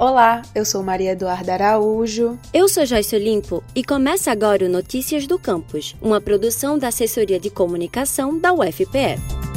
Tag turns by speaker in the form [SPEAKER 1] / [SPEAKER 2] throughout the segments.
[SPEAKER 1] Olá, eu sou Maria Eduarda Araújo.
[SPEAKER 2] Eu sou Joyce Olimpo e começa agora o Notícias do Campus, uma produção da Assessoria de Comunicação da UFPE.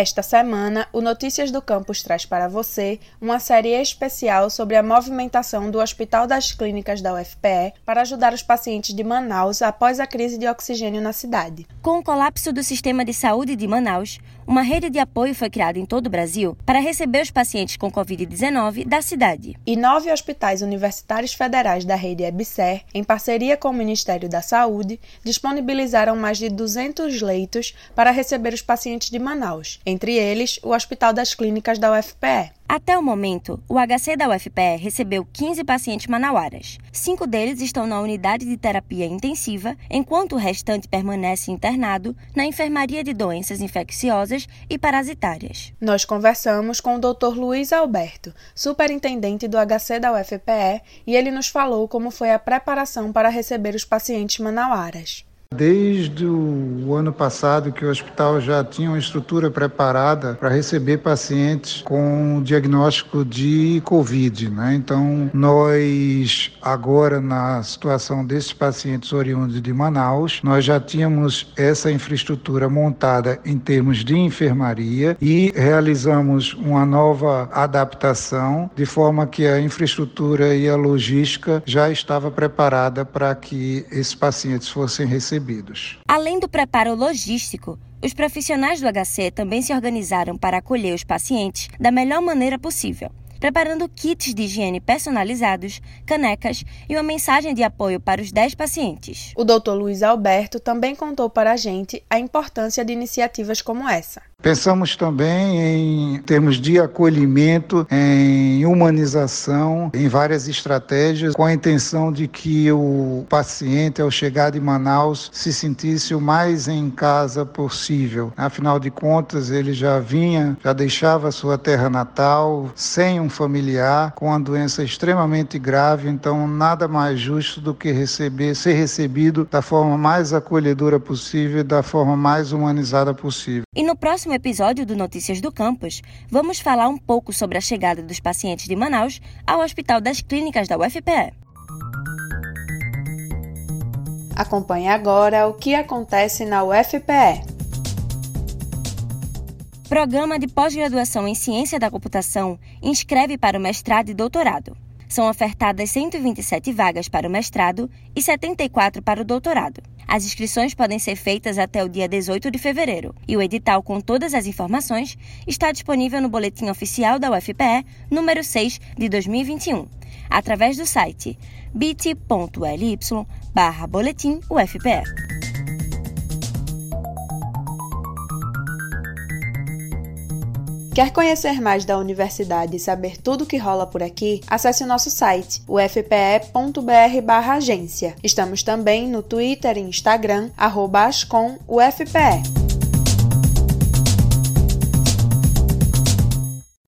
[SPEAKER 1] Esta semana, o Notícias do Campus traz para você uma série especial sobre a movimentação do Hospital das Clínicas da UFPE para ajudar os pacientes de Manaus após a crise de oxigênio na cidade.
[SPEAKER 2] Com o colapso do sistema de saúde de Manaus, uma rede de apoio foi criada em todo o Brasil para receber os pacientes com Covid-19 da cidade.
[SPEAKER 1] E nove hospitais universitários federais da rede EBSER, em parceria com o Ministério da Saúde, disponibilizaram mais de 200 leitos para receber os pacientes de Manaus entre eles o Hospital das Clínicas da UFPE.
[SPEAKER 2] Até o momento, o HC da UFPE recebeu 15 pacientes manauaras. Cinco deles estão na unidade de terapia intensiva, enquanto o restante permanece internado na enfermaria de doenças infecciosas e parasitárias.
[SPEAKER 1] Nós conversamos com o Dr. Luiz Alberto, superintendente do HC da UFPE, e ele nos falou como foi a preparação para receber os pacientes manauaras.
[SPEAKER 3] Desde o ano passado que o hospital já tinha uma estrutura preparada para receber pacientes com diagnóstico de Covid, né? Então, nós agora na situação desses pacientes oriundos de Manaus, nós já tínhamos essa infraestrutura montada em termos de enfermaria e realizamos uma nova adaptação de forma que a infraestrutura e a logística já estava preparada para que esses pacientes fossem recebidos recebidos.
[SPEAKER 2] Além do preparo logístico, os profissionais do HC também se organizaram para acolher os pacientes da melhor maneira possível preparando kits de higiene personalizados, canecas e uma mensagem de apoio para os 10 pacientes.
[SPEAKER 1] O Dr. Luiz Alberto também contou para a gente a importância de iniciativas como essa.
[SPEAKER 3] Pensamos também em termos de acolhimento, em humanização, em várias estratégias, com a intenção de que o paciente, ao chegar de Manaus, se sentisse o mais em casa possível. Afinal de contas, ele já vinha, já deixava sua terra natal, sem um familiar, com uma doença extremamente grave, então nada mais justo do que receber, ser recebido da forma mais acolhedora possível, da forma mais humanizada possível.
[SPEAKER 2] E no próximo próximo episódio do Notícias do Campus, vamos falar um pouco sobre a chegada dos pacientes de Manaus ao Hospital das Clínicas da UFPE.
[SPEAKER 1] Acompanhe agora o que acontece na UFPE.
[SPEAKER 2] Programa de pós-graduação em Ciência da Computação inscreve para o mestrado e doutorado. São ofertadas 127 vagas para o mestrado e 74 para o doutorado. As inscrições podem ser feitas até o dia 18 de fevereiro e o edital com todas as informações está disponível no Boletim Oficial da UFPE, número 6 de 2021, através do site bit.ly barra boletim UFPE.
[SPEAKER 1] Quer conhecer mais da universidade e saber tudo o que rola por aqui? Acesse o nosso site, ufpe.br/agência. Estamos também no Twitter e Instagram, arroba ascomufpe.